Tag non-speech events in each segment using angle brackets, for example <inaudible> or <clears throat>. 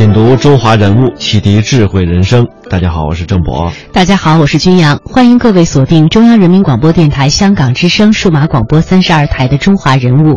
品读中华人物，启迪智慧人生。大家好，我是郑博。大家好，我是军阳，欢迎各位锁定中央人民广播电台香港之声数码广播三十二台的《中华人物》。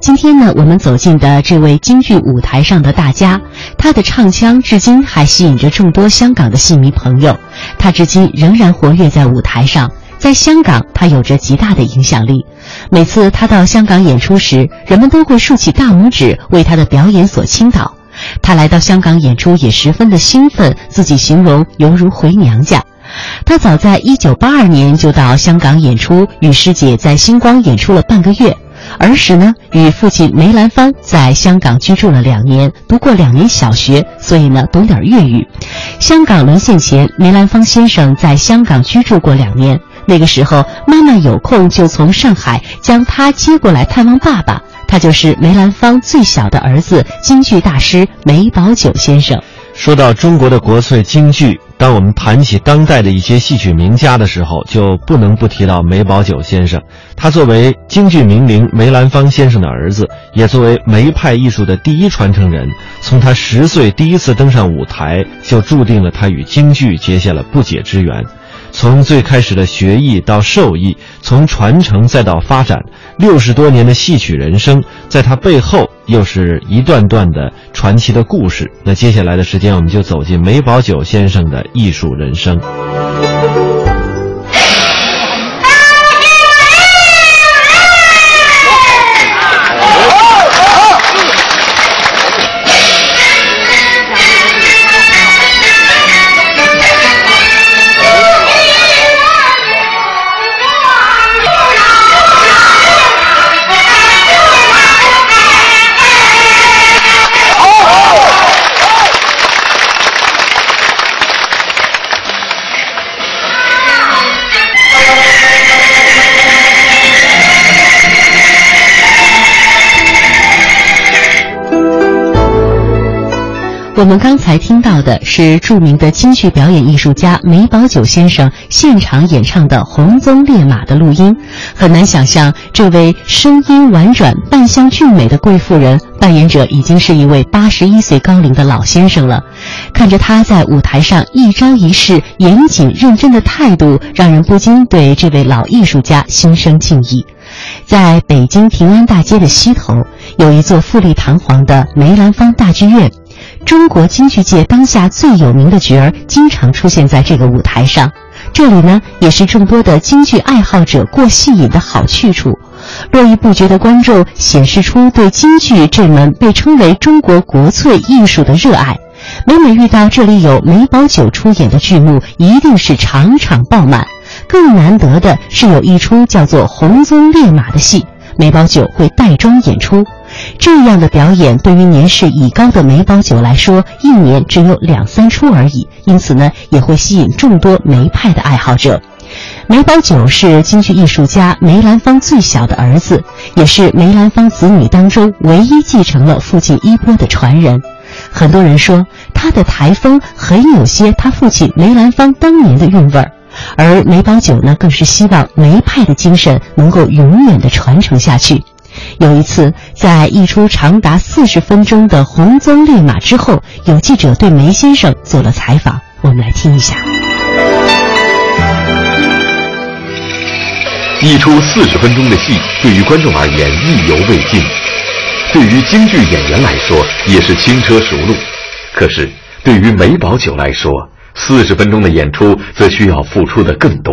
今天呢，我们走进的这位京剧舞台上的大家，他的唱腔至今还吸引着众多香港的戏迷朋友。他至今仍然活跃在舞台上，在香港，他有着极大的影响力。每次他到香港演出时，人们都会竖起大拇指为他的表演所倾倒。他来到香港演出也十分的兴奋，自己形容犹如回娘家。他早在1982年就到香港演出，与师姐在星光演出了半个月。儿时呢，与父亲梅兰芳在香港居住了两年，读过两年小学，所以呢懂点粤语。香港沦陷前，梅兰芳先生在香港居住过两年。那个时候，妈妈有空就从上海将他接过来探望爸爸。他就是梅兰芳最小的儿子，京剧大师梅葆玖先生。说到中国的国粹京剧，当我们谈起当代的一些戏曲名家的时候，就不能不提到梅葆玖先生。他作为京剧名伶梅兰芳先生的儿子，也作为梅派艺术的第一传承人，从他十岁第一次登上舞台，就注定了他与京剧结下了不解之缘。从最开始的学艺到授艺，从传承再到发展，六十多年的戏曲人生，在他背后又是一段段的传奇的故事。那接下来的时间，我们就走进梅葆玖先生的艺术人生。我们刚才听到的是著名的京剧表演艺术家梅葆玖先生现场演唱的《红鬃烈马》的录音。很难想象，这位声音婉转、扮相俊美的贵妇人，扮演者已经是一位八十一岁高龄的老先生了。看着他在舞台上一招一式严谨认真的态度，让人不禁对这位老艺术家心生敬意。在北京平安大街的西头，有一座富丽堂皇的梅兰芳大剧院。中国京剧界当下最有名的角儿，经常出现在这个舞台上。这里呢，也是众多的京剧爱好者过戏瘾的好去处。络绎不绝的观众显示出对京剧这门被称为中国国粹艺术的热爱。每每遇到这里有梅葆玖出演的剧目，一定是场场爆满。更难得的是，有一出叫做《红鬃烈马》的戏，梅葆玖会带妆演出。这样的表演对于年事已高的梅葆玖来说，一年只有两三出而已，因此呢，也会吸引众多梅派的爱好者。梅葆玖是京剧艺术家梅兰芳最小的儿子，也是梅兰芳子女当中唯一继承了父亲衣钵的传人。很多人说他的台风很有些他父亲梅兰芳当年的韵味儿，而梅葆玖呢，更是希望梅派的精神能够永远的传承下去。有一次，在一出长达四十分钟的《红鬃烈马》之后，有记者对梅先生做了采访，我们来听一下。一出四十分钟的戏，对于观众而言意犹未尽；对于京剧演员来说，也是轻车熟路。可是，对于梅葆玖来说，四十分钟的演出则需要付出的更多。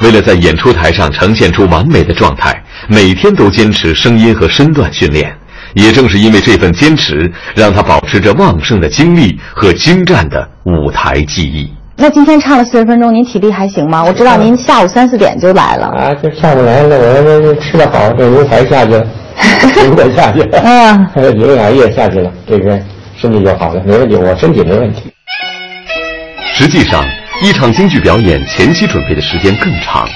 为了在演出台上呈现出完美的状态，每天都坚持声音和身段训练。也正是因为这份坚持，让他保持着旺盛的精力和精湛的舞台技艺。那今天唱了四十分钟，您体力还行吗？我知道您下午三四点就来了。啊，就下午来了，我这吃的好，这牛排下去了，<laughs> 牛排下去了，嗯，牛羊也下去了，这个身体就好了，没问题，我身体没问题。实际上，一场京剧表演前期准备的时间更长，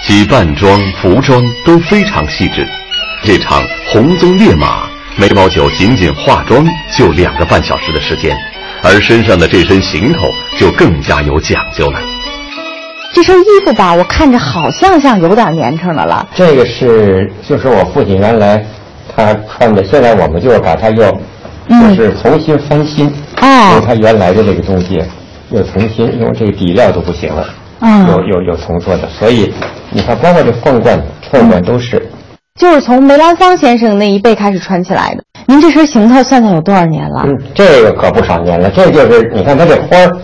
其扮装、服装都非常细致。这场《红鬃烈马》梅葆玖仅仅化妆就两个半小时的时间，而身上的这身行头就更加有讲究了。这身衣服吧，我看着好像像有点年成的了。这个是就是我父亲原来他穿的，现在我们就是把它又嗯就是重新翻新，哦用他原来的这个东西又重新，因为这个底料都不行了，嗯有有有重做的，所以你看，包括这凤冠、凤冠都是。就是从梅兰芳先生那一辈开始穿起来的。您这身行头算算有多少年了？嗯，这个可不少年了。这就是你看它这花儿，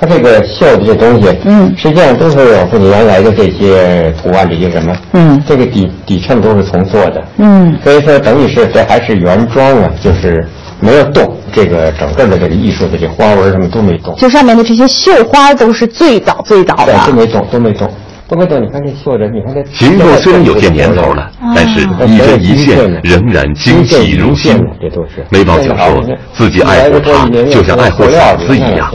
它这个绣的这东西，嗯实际上都是我父亲原来的这些图案，这些什么，嗯这个底底衬都是重做的，嗯所以说等于是这还是原装啊，就是没有动，这个整个的这个艺术的这花纹什么都没动，就上面的这些绣花都是最早最早的对，。都没动，都没动，都没动。你看这绣着，你看这行头虽然有些年头了，但是一针一线仍然精细如新。这都是梅葆玖说自己爱护它，就像爱护嗓子一样。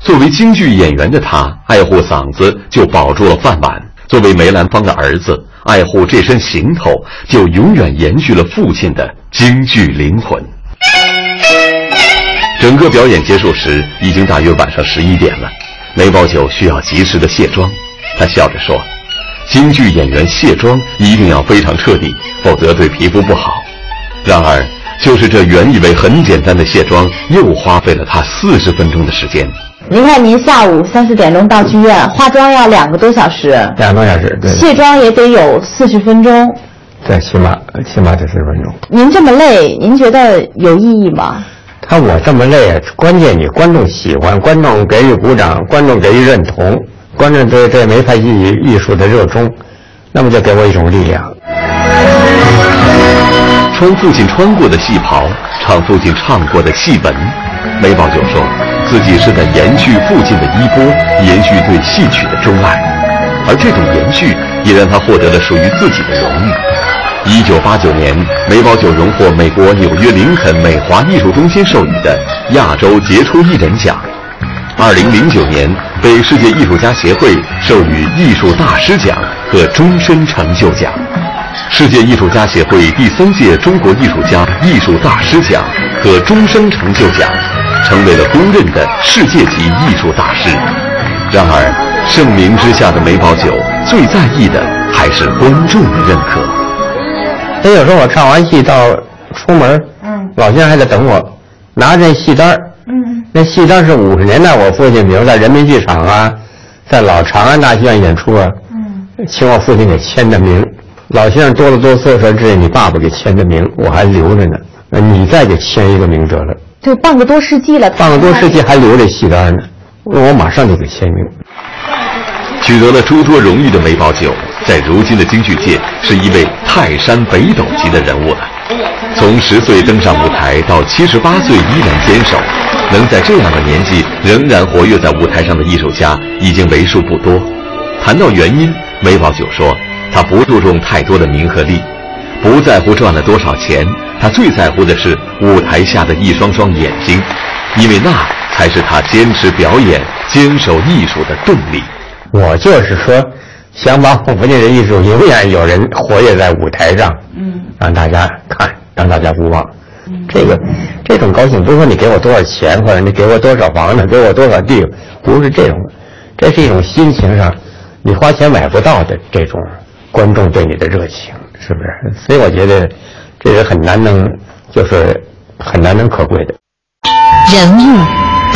作为京剧演员的他，爱护嗓子就保住了饭碗；作为梅兰芳的儿子，爱护这身行头，就永远延续了父亲的京剧灵魂。整个表演结束时，已经大约晚上十一点了。梅葆玖需要及时的卸妆，他笑着说：“京剧演员卸妆一定要非常彻底，否则对皮肤不好。”然而，就是这原以为很简单的卸妆，又花费了他四十分钟的时间。您看，您下午三四点钟到剧院，化妆要两个多小时，两个多小时，对卸妆也得有四十分钟。对，起码起码得四十分钟。您这么累，您觉得有意义吗？他我这么累，关键你观众喜欢，观众给予鼓掌，观众给予认同，观众对对梅派艺艺术的热衷，那么就给我一种力量。穿父亲穿过的戏袍，唱父亲唱过的戏文。梅葆玖说，自己是在延续父亲的衣钵，延续对戏曲的钟爱，而这种延续也让他获得了属于自己的荣誉。一九八九年，梅葆玖荣获美国纽约林肯美华艺术中心授予的亚洲杰出艺人奖。二零零九年，被世界艺术家协会授予艺术大师奖和终身成就奖。世界艺术家协会第三届中国艺术家艺术大师奖和终生成就奖，成为了公认的世界级艺术大师。然而，盛名之下的梅葆玖最在意的还是观众的认可。所以有时候我唱完戏到出门，嗯老先生还在等我，拿着戏单儿嗯那戏单是五十年代我父亲，比如在人民剧场啊，在老长安大戏院演出啊，嗯，请我父亲给签的名。老先生哆了哆嗦说：“这是你爸爸给签的名，我还留着呢。呃你再给签一个名得了。就半个多世纪了，半个多世纪还留着戏单呢，我马上就给签名。取得了诸多荣誉的梅葆玖，在如今的京剧界是一位泰山北斗级的人物了。从十岁登上舞台到七十八岁依然坚守，能在这样的年纪仍然活跃在舞台上的艺术家已经为数不多。谈到原因，梅葆玖说，他不注重太多的名和利，不在乎赚了多少钱，他最在乎的是舞台下的一双双眼睛，因为那才是他坚持表演、坚守艺术的动力。我就是说，想把我父亲的艺术永远有人活跃在舞台上，嗯，让大家看，让大家不忘。这个这种高兴不是说你给我多少钱，或者你给我多少房子，给我多少地，不是这种，这是一种心情上你花钱买不到的这种观众对你的热情，是不是？所以我觉得这是很难能，就是很难能可贵的。人物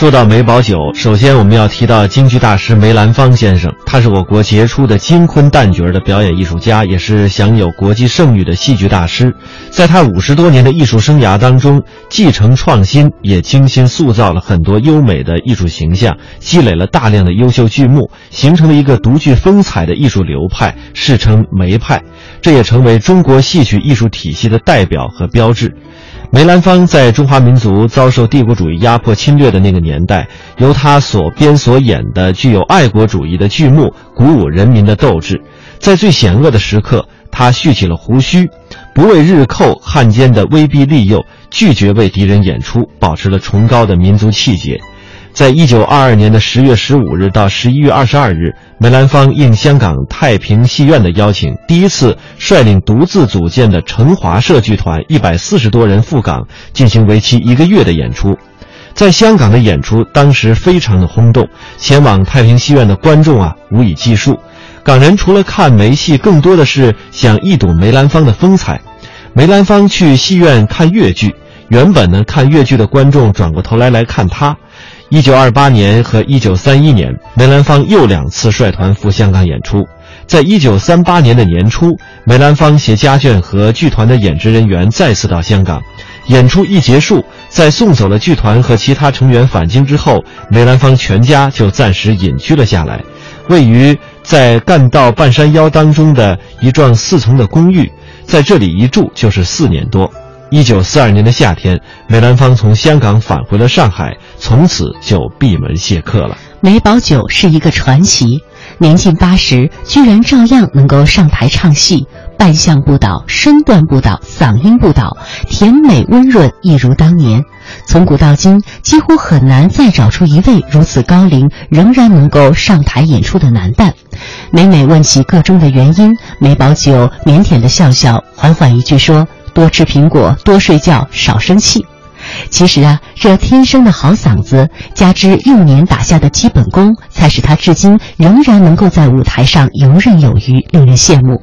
说到梅葆玖，首先我们要提到京剧大师梅兰芳先生，他是我国杰出的京昆旦角的表演艺术家，也是享有国际盛誉的戏剧大师。在他五十多年的艺术生涯当中，继承创新，也精心塑造了很多优美的艺术形象，积累了大量的优秀剧目，形成了一个独具风采的艺术流派，世称梅派。这也成为中国戏曲艺术体系的代表和标志。梅兰芳在中华民族遭受帝国主义压迫侵略的那个年代，由他所编所演的具有爱国主义的剧目，鼓舞人民的斗志。在最险恶的时刻，他蓄起了胡须，不为日寇汉奸的威逼利诱，拒绝为敌人演出，保持了崇高的民族气节。在一九二二年的十月十五日到十一月二十二日，梅兰芳应香港太平戏院的邀请，第一次率领独自组建的成华社剧团一百四十多人赴港，进行为期一个月的演出。在香港的演出当时非常的轰动，前往太平戏院的观众啊无以计数。港人除了看梅戏，更多的是想一睹梅兰芳的风采。梅兰芳去戏院看越剧，原本呢看越剧的观众转过头来来看他。一九二八年和一九三一年，梅兰芳又两次率团赴香港演出。在一九三八年的年初，梅兰芳携家眷和剧团的演职人员再次到香港。演出一结束，在送走了剧团和其他成员返京之后，梅兰芳全家就暂时隐居了下来，位于在干道半山腰当中的一幢四层的公寓，在这里一住就是四年多。一九四二年的夏天，梅兰芳从香港返回了上海，从此就闭门谢客了。梅葆玖是一个传奇，年近八十，居然照样能够上台唱戏，扮相不倒，身段不倒，嗓音不倒，甜美温润，一如当年。从古到今，几乎很难再找出一位如此高龄仍然能够上台演出的男旦。每每问起个中的原因，梅葆玖腼腆的笑笑，缓缓一句说。多吃苹果，多睡觉，少生气。其实啊，这天生的好嗓子，加之幼年打下的基本功，才使他至今仍然能够在舞台上游刃有余，令人羡慕。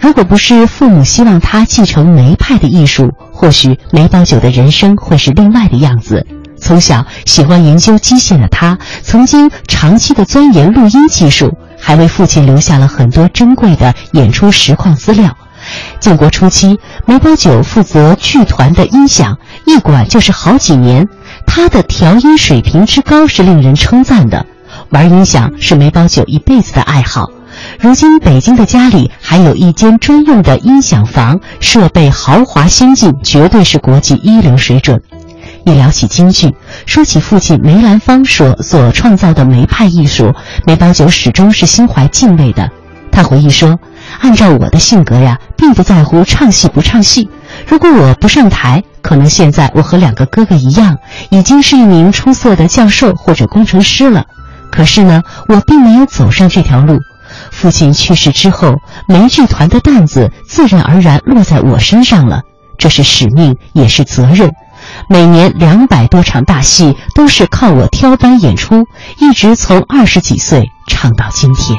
如果不是父母希望他继承梅派的艺术，或许梅葆玖的人生会是另外的样子。从小喜欢研究机械的他，曾经长期的钻研录音技术，还为父亲留下了很多珍贵的演出实况资料。建国初期，梅葆玖负责剧团的音响，一管就是好几年。他的调音水平之高是令人称赞的。玩音响是梅葆玖一辈子的爱好。如今北京的家里还有一间专用的音响房，设备豪华先进，绝对是国际一流水准。一聊起京剧，说起父亲梅兰芳所所创造的梅派艺术，梅葆玖始终是心怀敬畏的。他回忆说。按照我的性格呀，并不在乎唱戏不唱戏。如果我不上台，可能现在我和两个哥哥一样，已经是一名出色的教授或者工程师了。可是呢，我并没有走上这条路。父亲去世之后，梅剧团的担子自然而然落在我身上了。这是使命，也是责任。每年两百多场大戏都是靠我挑班演出，一直从二十几岁唱到今天。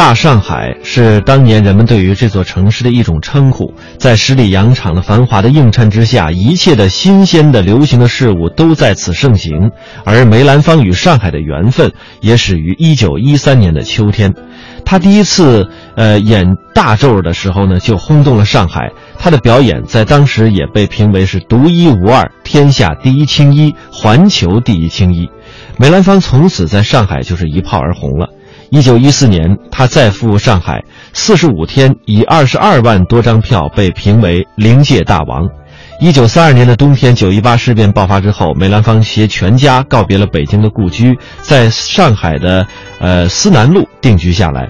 大上海是当年人们对于这座城市的一种称呼，在十里洋场的繁华的映衬之下，一切的新鲜的流行的事物都在此盛行。而梅兰芳与上海的缘分也始于一九一三年的秋天，他第一次呃演大咒的时候呢，就轰动了上海。他的表演在当时也被评为是独一无二、天下第一青衣、环球第一青衣。梅兰芳从此在上海就是一炮而红了。一九一四年，他再赴上海，四十五天以二十二万多张票被评为灵界大王。一九三二年的冬天，九一八事变爆发之后，梅兰芳携全家告别了北京的故居，在上海的呃思南路定居下来。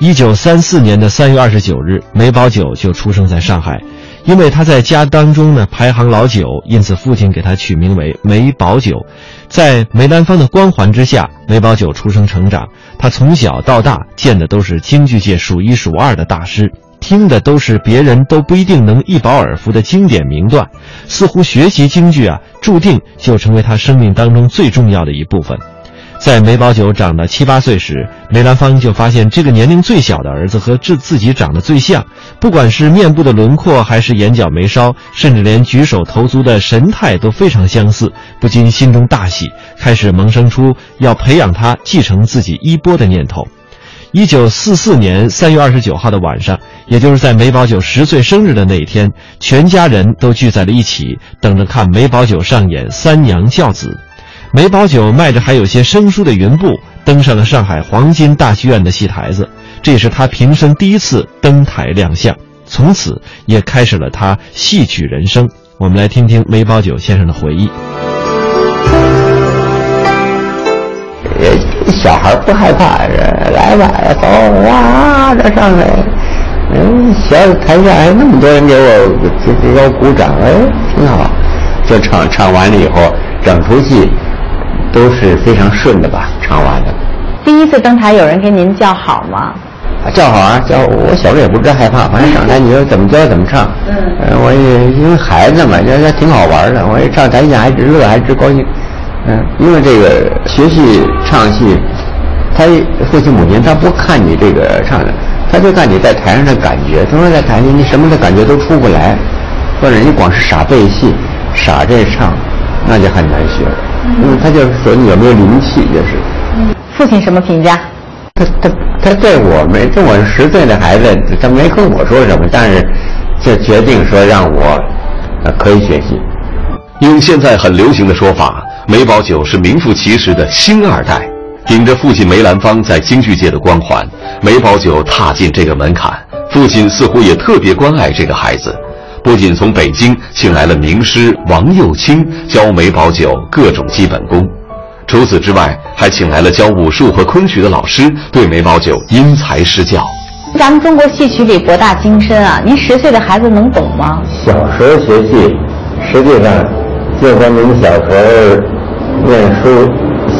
一九三四年的三月二十九日，梅葆玖就出生在上海。因为他在家当中呢排行老九，因此父亲给他取名为梅葆玖。在梅兰芳的光环之下，梅葆玖出生成长。他从小到大见的都是京剧界数一数二的大师，听的都是别人都不一定能一饱耳福的经典名段。似乎学习京剧啊，注定就成为他生命当中最重要的一部分。在梅葆玖长到七八岁时，梅兰芳就发现这个年龄最小的儿子和自自己长得最像，不管是面部的轮廓，还是眼角眉梢，甚至连举手投足的神态都非常相似，不禁心中大喜，开始萌生出要培养他继承自己衣钵的念头。一九四四年三月二十九号的晚上，也就是在梅葆玖十岁生日的那一天，全家人都聚在了一起，等着看梅葆玖上演三娘教子。梅葆玖迈着还有些生疏的云步，登上了上海黄金大戏院的戏台子，这也是他平生第一次登台亮相，从此也开始了他戏曲人生。我们来听听梅葆玖先生的回忆。呃小孩不害怕，来吧，走哇，这上来，嗯，小台下还那么多人给我给给我鼓掌，哎，挺好。就唱唱完了以后，整出戏都是非常顺的吧，唱完的。第一次登台，有人给您叫好吗？叫好啊，叫我小时候也不知道害怕，反正上台 <laughs> 你说怎么教怎么唱。嗯。我也因为孩子嘛，觉得挺好玩的，我一唱台下还直乐，还直高兴。嗯，因为这个学戏唱戏，他父亲母亲他不看你这个唱的，他就看你在台上的感觉。他说在台上你什么的感觉都出不来，或者你光是傻背戏、傻这唱，那就很难学。嗯，他就说你有没有灵气，就是。嗯，父亲什么评价？他他他对我没，这我是十岁的孩子，他没跟我说什么，但是就决定说让我可以学习。用现在很流行的说法。梅葆玖是名副其实的星二代，顶着父亲梅兰芳在京剧界的光环，梅葆玖踏进这个门槛。父亲似乎也特别关爱这个孩子，不仅从北京请来了名师王幼卿教梅葆玖各种基本功，除此之外，还请来了教武术和昆曲的老师，对梅葆玖因材施教。咱们中国戏曲里博大精深啊，您十岁的孩子能懂吗？小时候学戏，实际上就和您小时候。念书、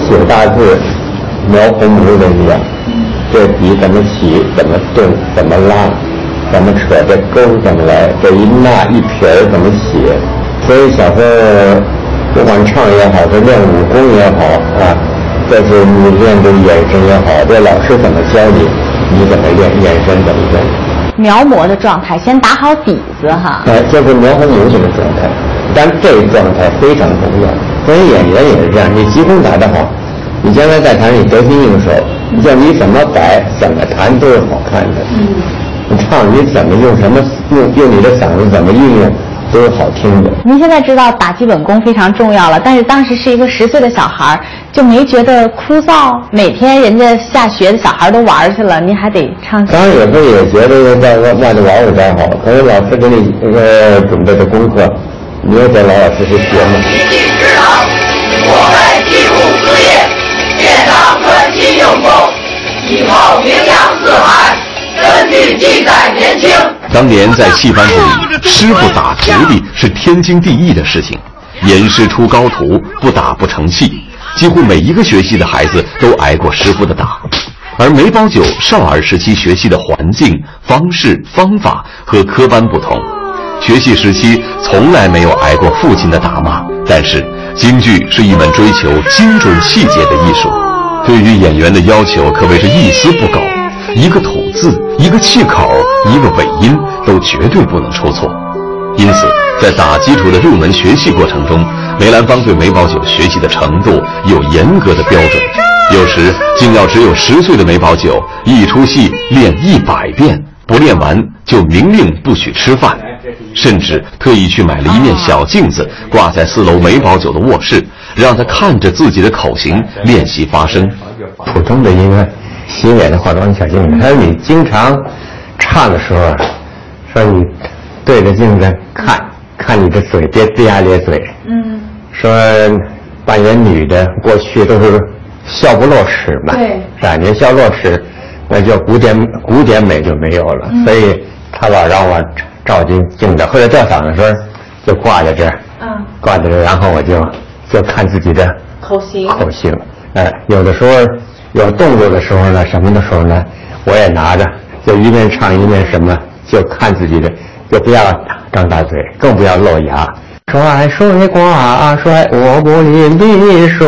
写大字、描红模的一样，这笔怎么起，怎么动，怎么拉，怎么扯，这钩怎么来，这一捺一撇怎么写？所以小时候不管唱也好，是练武功也好啊，这是你练这眼神也好，这老师怎么教你，你怎么练眼神怎么练？描摹的状态，先打好底子哈。哎，就是描红模这个状态，但这个状态非常重要。所以演员也是这样，你基功打得好，你将来在台上你得心应手。你叫你怎么摆、怎么弹都是好看的。你唱你怎么用什么用用你的嗓子怎么运用都是好听的。您现在知道打基本功非常重要了，但是当时是一个十岁的小孩，就没觉得枯燥。每天人家下学的小孩都玩去了，您还得唱。当然有时候也觉得在外外头玩玩才好，可是老师给你呃准备的功课。你也得老老实实学嘛。一技之长，我们继父事业，殿堂专心用功，以后名扬四海。根据记载年轻。当年在戏班子里，师傅打徒弟是天经地义的事情，严师出高徒，不打不成器。几乎每一个学戏的孩子都挨过师傅的打，而梅葆玖少儿时期学习的环境、方式、方法和科班不同。学戏时期从来没有挨过父亲的打骂，但是京剧是一门追求精准细节的艺术，对于演员的要求可谓是一丝不苟，一个吐字、一个气口、一个尾音都绝对不能出错。因此，在打基础的入门学习过程中，梅兰芳对梅葆玖学习的程度有严格的标准，有时竟要只有十岁的梅葆玖一出戏练一百遍，不练完就明令不许吃饭。甚至特意去买了一面小镜子，挂在四楼梅葆玖的卧室，让他看着自己的口型练习发声。普通的音乐洗脸的化妆小镜子，他说你经常唱的时候，说你对着镜子看看你的嘴，别龇牙咧嘴。嗯。说扮演女的过去都是笑不露齿嘛，对，感觉笑露齿，那就古典古典美就没有了。所以他老让我。照镜镜子，后来吊嗓子时候就挂在这儿，嗯，挂在这儿，然后我就就看自己的口型，口型，哎，有的时候有动作的时候呢，什么的时候呢，我也拿着，就一面唱一面什么，就看自己的，就不要张大嘴，更不要露牙。甩水挂帅，我不淋的水，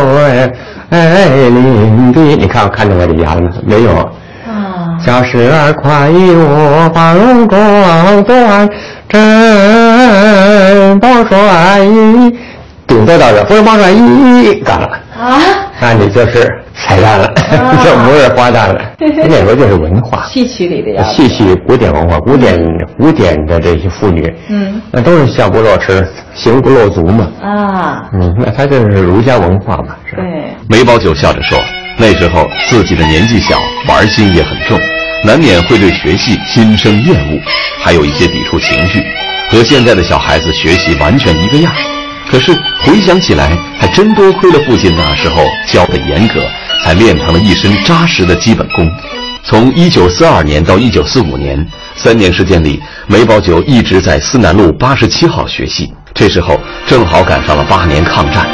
哎淋的。你看我看见我的牙了吗？没有。啊。小时儿快与我把戎装断，真不帅衣，顶多到这，不是宝帅衣干了。啊。那你就是彩蛋了，这不是花旦了。那时候就是文化，戏曲里的呀。戏曲古典文化，古典古典的这些妇女，嗯，那都是下不露齿，行不露足嘛。啊，嗯，那他就是儒家文化嘛，是吧？对。梅葆玖笑着说：“那时候自己的年纪小，玩心也很重，难免会对学戏心生厌恶，还有一些抵触情绪，和现在的小孩子学习完全一个样。”可是回想起来，还真多亏了父亲那时候教的严格，才练成了一身扎实的基本功。从一九四二年到一九四五年三年时间里，梅葆玖一直在思南路八十七号学戏。这时候正好赶上了八年抗战，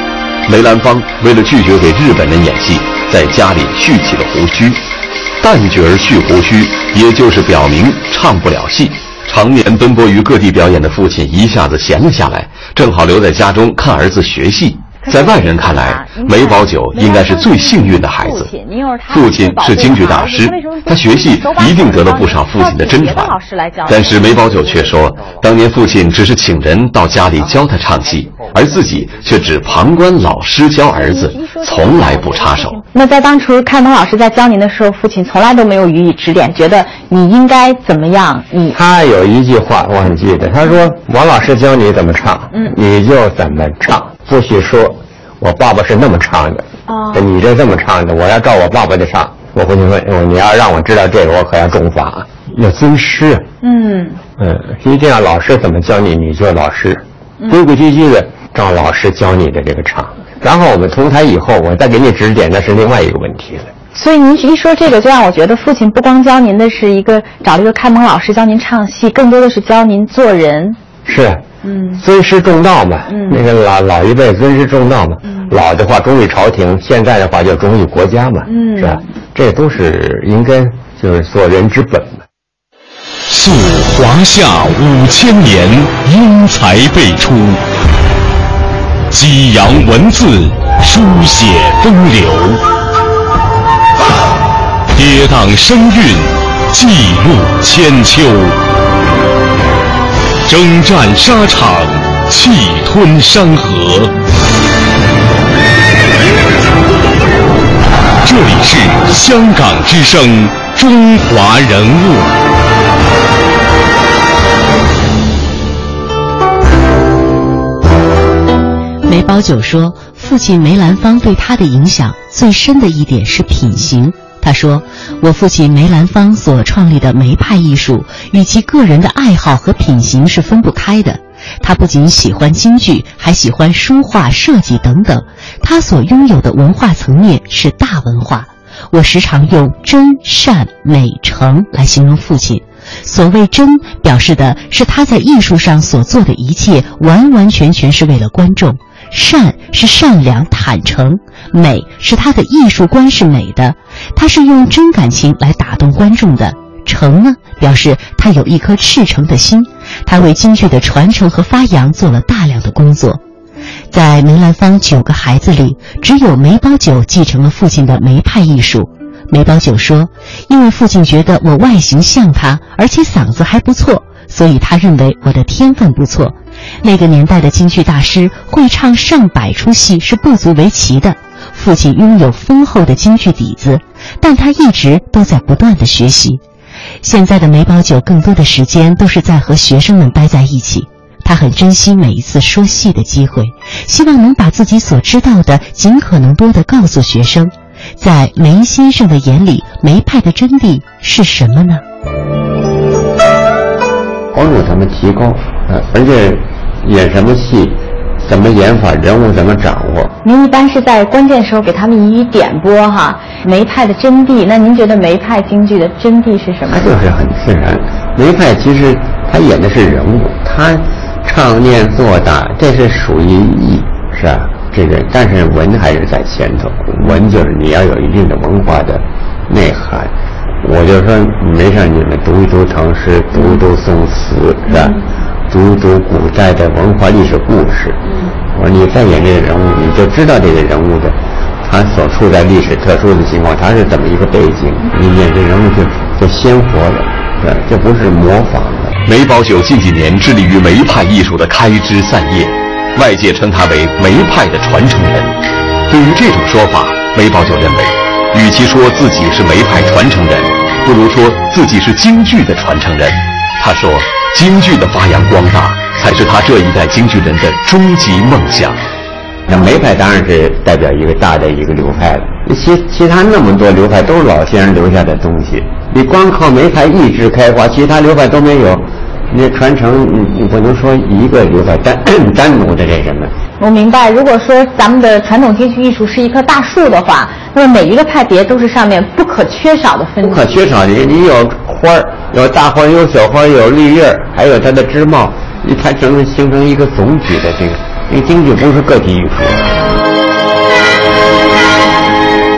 梅兰芳为了拒绝给日本人演戏，在家里蓄起了胡须。旦角儿蓄胡须，也就是表明唱不了戏。常年奔波于各地表演的父亲一下子闲了下来，正好留在家中看儿子学戏。在外人看来，梅葆玖应该是最幸运的孩子。父亲是京剧大师，他学戏一定得了不少父亲的真传。但是梅葆玖却说，当年父亲只是请人到家里教他唱戏，而自己却只旁观老师教儿子，从来不插手。那在当初看蒙老师在教您的时候，父亲从来都没有予以指点，觉得你应该怎么样？你他有一句话我很记得，他说：“王老师教你怎么唱，嗯，你就怎么唱。”不许说，我爸爸是那么唱的，哦，你这这么唱的，我要照我爸爸的唱。我父亲说，你要让我知道这个，我可要重罚，要尊师。嗯嗯，一定要老师怎么教你，你就老师，规规矩矩的照老师教你的这个唱。然后我们同台以后，我再给你指点，那是另外一个问题了。所以您一说这个，就让我觉得父亲不光教您的是一个找了一个开蒙老师教您唱戏，更多的是教您做人。是。嗯，尊师重道嘛，嗯那个老老一辈尊师重道嘛，老的话忠于朝廷，现在的话就忠于国家嘛，嗯是吧？这都是应该就是做人之本嘛。溯华夏五千年，英才辈出；激扬文字，书写风流；跌宕声韵，记录千秋。征战沙场，气吞山河。这里是香港之声，中华人物。梅葆玖说，父亲梅兰芳对他的影响最深的一点是品行。他说：“我父亲梅兰芳所创立的梅派艺术，与其个人的爱好和品行是分不开的。他不仅喜欢京剧，还喜欢书画、设计等等。他所拥有的文化层面是大文化。我时常用真、善、美、诚来形容父亲。所谓真，表示的是他在艺术上所做的一切，完完全全是为了观众。”善是善良坦诚，美是他的艺术观是美的，他是用真感情来打动观众的。诚呢，表示他有一颗赤诚的心，他为京剧的传承和发扬做了大量的工作。在梅兰芳九个孩子里，只有梅葆玖继承了父亲的梅派艺术。梅葆玖说：“因为父亲觉得我外形像他，而且嗓子还不错，所以他认为我的天分不错。”那个年代的京剧大师会唱上百出戏是不足为奇的。父亲拥有丰厚的京剧底子，但他一直都在不断的学习。现在的梅葆玖更多的时间都是在和学生们待在一起，他很珍惜每一次说戏的机会，希望能把自己所知道的尽可能多的告诉学生。在梅先生的眼里，梅派的真谛是什么呢？帮助他们提高，呃，而且演什么戏，怎么演法，人物怎么掌握。您一般是在关键时候给他们予以点拨哈，梅派的真谛。那您觉得梅派京剧的真谛是什么？他就是很自然。梅派其实他演的是人物，他唱念做打，这是属于艺，是吧？这个，但是文还是在前头，文就是你要有一定的文化的内涵。我就说没事，你们读一读唐诗，读一读宋词，是吧？读读古代的文化历史故事。我说你再演这个人物，你就知道这个人物的他所处在历史特殊的情况，他是怎么一个背景，你演这人物就就鲜活了，对，这不是模仿的。梅葆玖近几年致力于梅派艺术的开枝散叶，外界称他为梅派的传承人。对于这种说法，梅葆玖认为，与其说自己是梅派传承人，不如说自己是京剧的传承人。他说，京剧的发扬光大才是他这一代京剧人的终极梦想。那梅派当然是代表一个大的一个流派了，其其他那么多流派都是老先生留下的东西，你光靠梅派一枝开花，其他流派都没有，那传承你你不能说一个流派单 <clears throat> 单独的这什么。我明白，如果说咱们的传统京剧艺术是一棵大树的话，那么每一个派别都是上面不可缺少的分支不可缺少你，你有花儿，有大花，有小花，有绿叶，还有它的枝茂，你才能形成一个总体的这个。因为京剧不是个体艺术。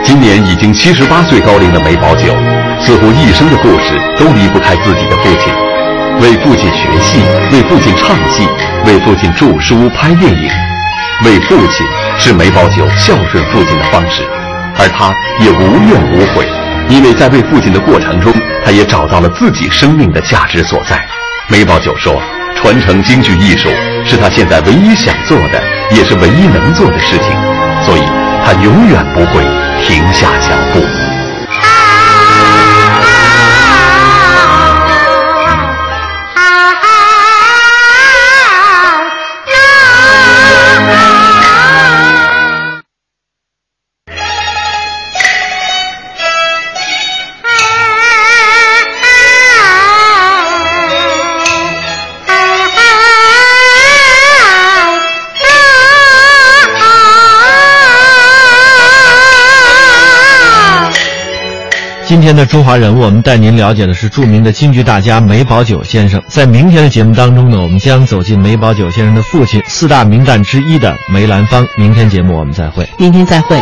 今年已经七十八岁高龄的梅葆玖，似乎一生的故事都离不开自己的父亲。为父亲学戏，为父亲唱戏，为父亲著书拍电影。为父亲是梅葆玖孝顺父亲的方式，而他也无怨无悔，因为在为父亲的过程中，他也找到了自己生命的价值所在。梅葆玖说。传承京剧艺术是他现在唯一想做的，也是唯一能做的事情，所以他永远不会停下脚步。今天的中华人物，我们带您了解的是著名的京剧大家梅葆玖先生。在明天的节目当中呢，我们将走进梅葆玖先生的父亲四大名旦之一的梅兰芳。明天节目我们再会，明天再会。